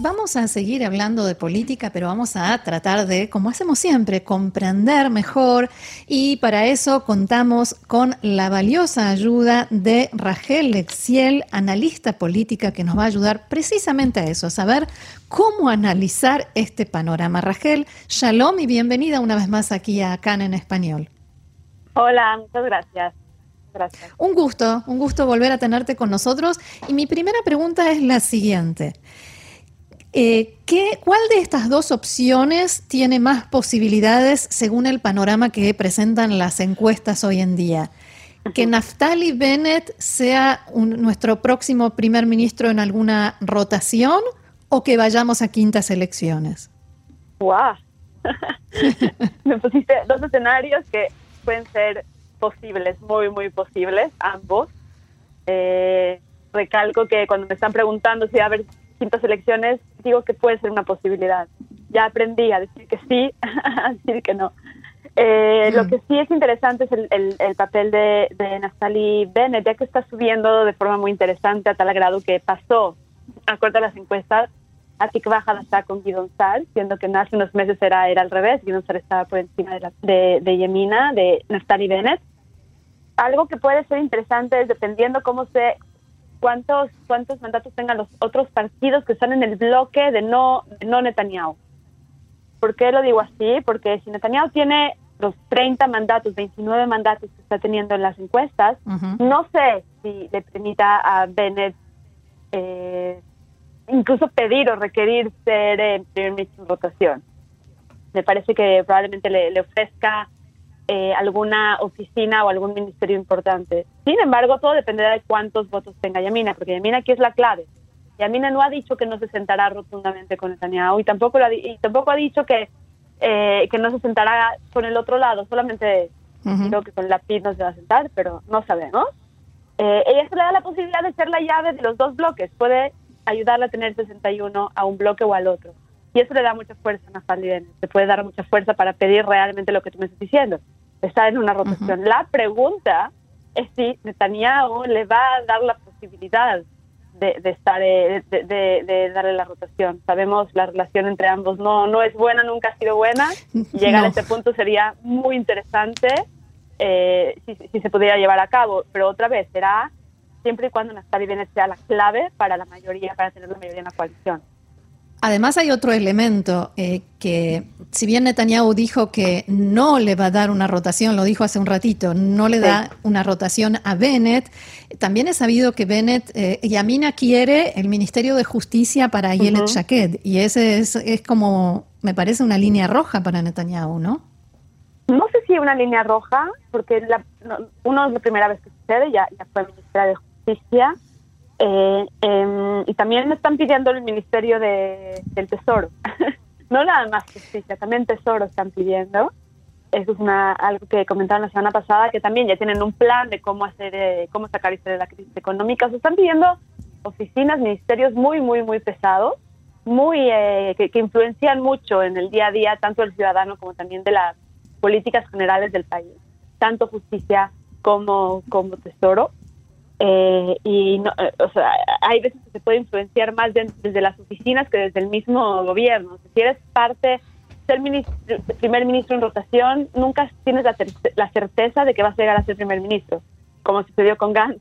Vamos a seguir hablando de política, pero vamos a tratar de, como hacemos siempre, comprender mejor y para eso contamos con la valiosa ayuda de Rachel Lexiel, analista política, que nos va a ayudar precisamente a eso, a saber cómo analizar este panorama. Rachel, shalom y bienvenida una vez más aquí a CAN en español. Hola, muchas gracias. Gracias. Un gusto, un gusto volver a tenerte con nosotros. Y mi primera pregunta es la siguiente. Eh, ¿qué, ¿Cuál de estas dos opciones tiene más posibilidades según el panorama que presentan las encuestas hoy en día? ¿Que Naftali Bennett sea nuestro próximo primer ministro en alguna rotación o que vayamos a quintas elecciones? ¡Wow! Me pusiste dos escenarios que pueden ser posibles, muy, muy posibles, ambos. Eh, recalco que cuando me están preguntando si va a haber quintas elecciones, digo que puede ser una posibilidad. Ya aprendí a decir que sí, a decir que no. Eh, Lo mm. que sí es interesante es el, el, papel de, de Bennett, ya que está subiendo de forma muy interesante a tal grado que pasó, acuerdo a las encuestas, a Tikva está con Guidon Sal, siendo que hace unos meses era, era al revés, Guidon Sal estaba por encima de, la, de, de Yemina, de Naftali Bennett. Algo que puede ser interesante es dependiendo cómo se cuántos, cuántos mandatos tengan los otros partidos que están en el bloque de no, no Netanyahu. ¿Por qué lo digo así? Porque si Netanyahu tiene los 30 mandatos, 29 mandatos que está teniendo en las encuestas, no sé si le permita a Bennett eh, incluso pedir o requerir ser eh, primer ministro en rotación. Me parece que probablemente le, le ofrezca eh, alguna oficina o algún ministerio importante. Sin embargo, todo dependerá de cuántos votos tenga Yamina, porque Yamina aquí es la clave. Yamina no ha dicho que no se sentará rotundamente con Netanyahu y tampoco, y tampoco ha dicho que, eh, que no se sentará con el otro lado, solamente creo que con la PID no se va a sentar, pero no sabemos. Eh, ella se le da la posibilidad de ser la llave de los dos bloques, puede ayudarle a tener 61 a un bloque o al otro. Y eso le da mucha fuerza a Naftali Bennett, se puede dar mucha fuerza para pedir realmente lo que tú me estás diciendo está en una rotación. La pregunta es si Netanyahu le va a dar la posibilidad de, estar eh, de, darle la rotación. Sabemos la relación entre ambos no no es buena, nunca ha sido buena. Llegar a este punto sería muy interesante eh, si, se pudiera llevar a cabo. Pero otra vez será siempre y cuando Naftali Bennett sea la clave para la mayoría, para tener la mayoría en la coalición. Además hay otro elemento eh, que, si bien Netanyahu dijo que no le va a dar una rotación, lo dijo hace un ratito, no le da una rotación a Bennett, también he sabido que Bennett, eh, Yamina quiere el Ministerio de Justicia para Yelet uh y ese es, es como, me parece una línea roja para Netanyahu, ¿no? No sé si una línea roja, porque la, uno es la primera vez que sucede, ya, ya fue ministra de Justicia, eh, em, y también me están pidiendo el Ministerio de, del Tesoro. no nada más justicia, también Tesoro están pidiendo. Eso es una, algo que comentaron la semana pasada, que también ya tienen un plan de cómo hacer, eh, cómo sacar de la crisis económica. Se están pidiendo oficinas, ministerios muy, muy, muy pesados, muy eh, que, que, influencian mucho en el día a día, tanto del ciudadano como también de las políticas generales del país, tanto justicia como, como tesoro. Eh, y no, eh, o sea, hay veces que se puede influenciar más desde las oficinas que desde el mismo gobierno. Si eres parte, ser ministro, primer ministro en rotación, nunca tienes la, la, certeza de que vas a llegar a ser primer ministro, como sucedió con Gantz.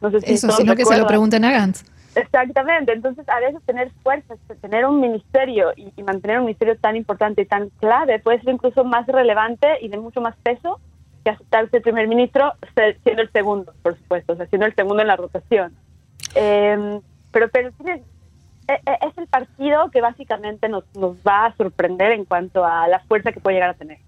No sé si Eso, sino que se lo pregunten a Gantz. Exactamente, entonces a veces tener fuerza, tener un ministerio y, y, mantener un ministerio tan importante y tan clave puede ser incluso más relevante y de mucho más peso que aceptarse el primer ministro siendo el segundo, por supuesto, o sea, siendo el segundo en la rotación. Em, pero pero e, e, es el partido que básicamente nos, nos va a sorprender en cuanto a la fuerza que puede llegar a tener.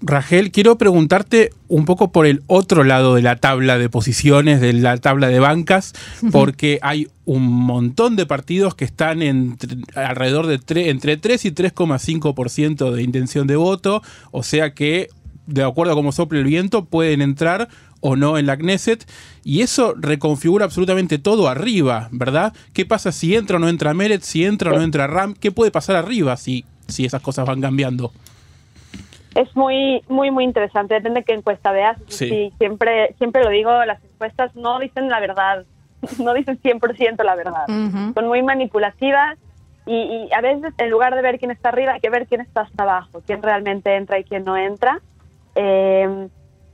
Rachel, quiero preguntarte un poco por el otro lado de la tabla de posiciones, de la tabla de bancas, porque hay un montón de partidos que están entre, alrededor de entre 3 y 3,5% de intención de voto, o sea que, de acuerdo a cómo sople el viento, pueden entrar o no en la Knesset, y eso reconfigura absolutamente todo arriba, ¿verdad? ¿Qué pasa si entra o no entra Meret, si entra o no entra Ram? ¿Qué puede pasar arriba si si esas cosas van cambiando. Es muy, muy, muy interesante. Depende de qué encuesta veas. Sí. siempre, siempre lo digo, las encuestas no dicen la verdad, no dicen 100% la verdad. Son muy manipulativas y, a veces en lugar de ver quién está arriba hay que ver quién está hasta abajo, quién realmente entra y quién no entra. Eh,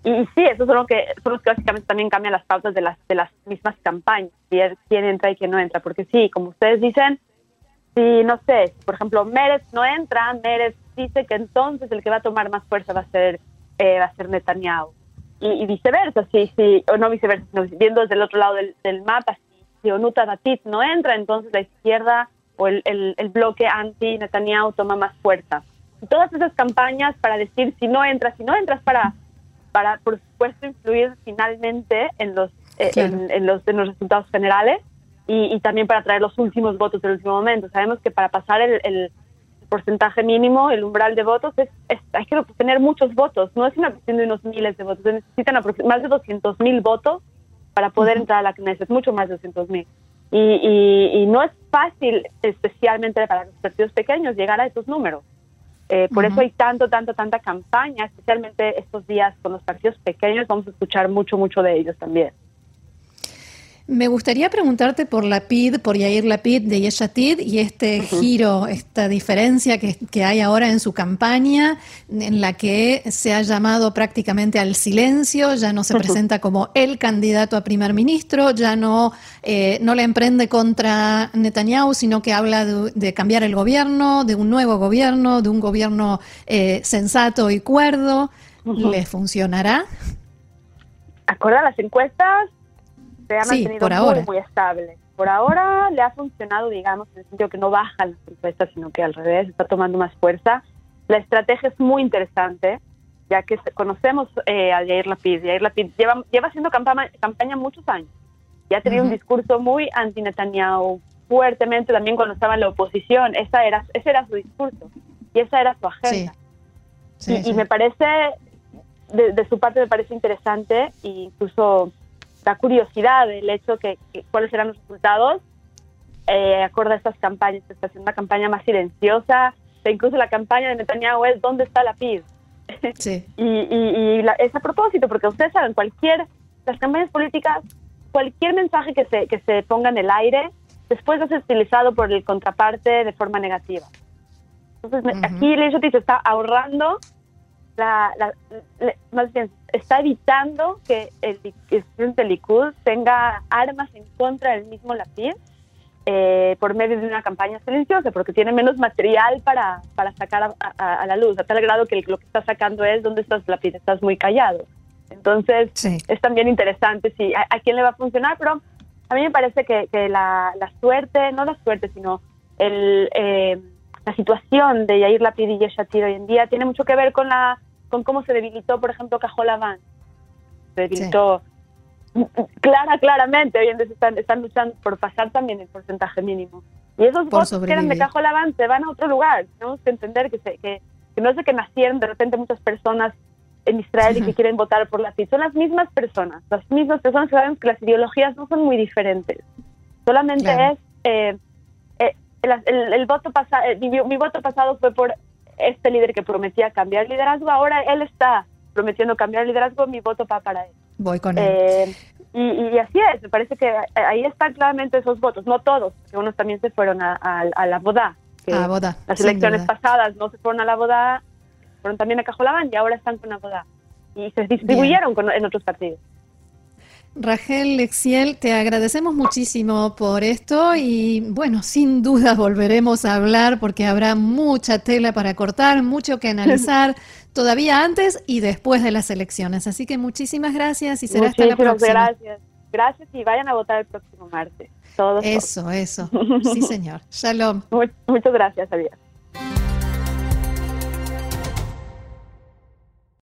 y, sí, eso son, lo que, son los que básicamente también cambian las pautas de las, de las mismas campañas, quién entra y quién no entra. Porque sí, como ustedes dicen, si, no sé, por ejemplo, Mérez no entra, Mérez dice que entonces el que va a tomar más fuerza va a ser, eh, va a ser Netanyahu. Y, viceversa, sí, sí, o no viceversa, sino viendo desde el otro lado del, del mapa, si, si Onuta Batit no entra, entonces la izquierda o el, el, el bloque anti-Netanyahu toma más fuerza. Y todas esas campañas para decir si no entras, si no entras para, para por supuesto, influir finalmente en los, eh, en, los, en los resultados generales y, y, también para traer los últimos votos del último momento. Sabemos que para pasar el, el porcentaje mínimo, el umbral de votos, es, hay que obtener muchos votos. No es una cuestión de unos miles de votos. Se necesitan más de 200 mil votos para poder entrar a la Knesset, mucho más de 200 mil. Y, y, no es fácil, especialmente para los partidos pequeños, llegar a esos números. Eh, por eso hay tanto, tanto, tanta campaña, especialmente estos días con los partidos pequeños, vamos a escuchar mucho, mucho de ellos también. Me gustaría preguntarte por la PID, por Yair Lapid de Yeshatid y este giro, esta diferencia que, que, hay ahora en su campaña, en la que se ha llamado prácticamente al silencio, ya no se presenta como el candidato a primer ministro, ya no, eh, no le emprende contra Netanyahu, sino que habla de, cambiar el gobierno, de un nuevo gobierno, de un gobierno eh, sensato y cuerdo. ¿Le funcionará? Acorde a las encuestas, se ha mantenido muy, muy estable. Por ahora le ha funcionado, digamos, en el sentido que no baja las encuestas, sino que al revés, está tomando más fuerza. La estrategia es muy interesante, ya que conocemos eh, a Jair Lapid. Jair Lapid lleva, lleva haciendo campaña, campaña muchos años y ha tenido un discurso muy anti-Netanyahu, fuertemente también cuando estaba en la oposición. Esa era, ese era su discurso y esa era su agenda. y, me parece, de, de, su parte me parece interesante e incluso da curiosidad el hecho que, cuáles serán los resultados eh, acorde a estas campañas. Se está haciendo una campaña más silenciosa. E incluso la campaña de Netanyahu es ¿dónde está la PID? Sí. y, y, es a propósito, porque ustedes saben, cualquier, las campañas políticas, cualquier mensaje que se, que se ponga en el aire, después es utilizado por el contraparte de forma negativa. Entonces, aquí el hecho está ahorrando la, más bien está evitando que el, presidente Likud tenga armas en contra del mismo Lapid eh, por medio de una campaña silenciosa, porque tiene menos material para, para sacar a, la luz, a tal grado que lo que está sacando es dónde estás Lapid, estás muy callado. Entonces es también interesante si a, quién le va a funcionar, pero a mí me parece que, la, suerte, no la suerte, sino el... Eh, la situación de Yair Lapid y Yeshatir hoy en día tiene mucho que ver con la con cómo se debilitó, por ejemplo, Cajolaban. Se debilitó clara, claramente. Hoy en día están, están luchando por pasar también el porcentaje mínimo. Y esos votos que eran de Cajolaban se van a otro lugar. Tenemos que entender que, se, que, no es de que nacieron de repente muchas personas en Israel y que quieren votar por la CID. Son las mismas personas, las mismas personas que saben que las ideologías no son muy diferentes. Solamente es eh, el, voto pasado, eh, mi, voto pasado fue por este líder que prometía cambiar liderazgo, ahora él está prometiendo cambiar liderazgo, mi voto va para él. Voy con él. Eh, y, así es, me parece que ahí están claramente esos votos, no todos, que unos también se fueron a, la boda. a boda. Las elecciones pasadas no se fueron a la boda, fueron también a Cajolabán y ahora están con la boda. Y se distribuyeron en otros partidos. Rachel Lexiel, te agradecemos muchísimo por esto y bueno, sin duda volveremos a hablar porque habrá mucha tela para cortar, mucho que analizar todavía antes y después de las elecciones. Así que muchísimas gracias y será hasta la próxima. Gracias. Gracias y vayan a votar el próximo martes. Todos. Eso, eso. Sí, señor. Shalom. Muchas gracias, Javier.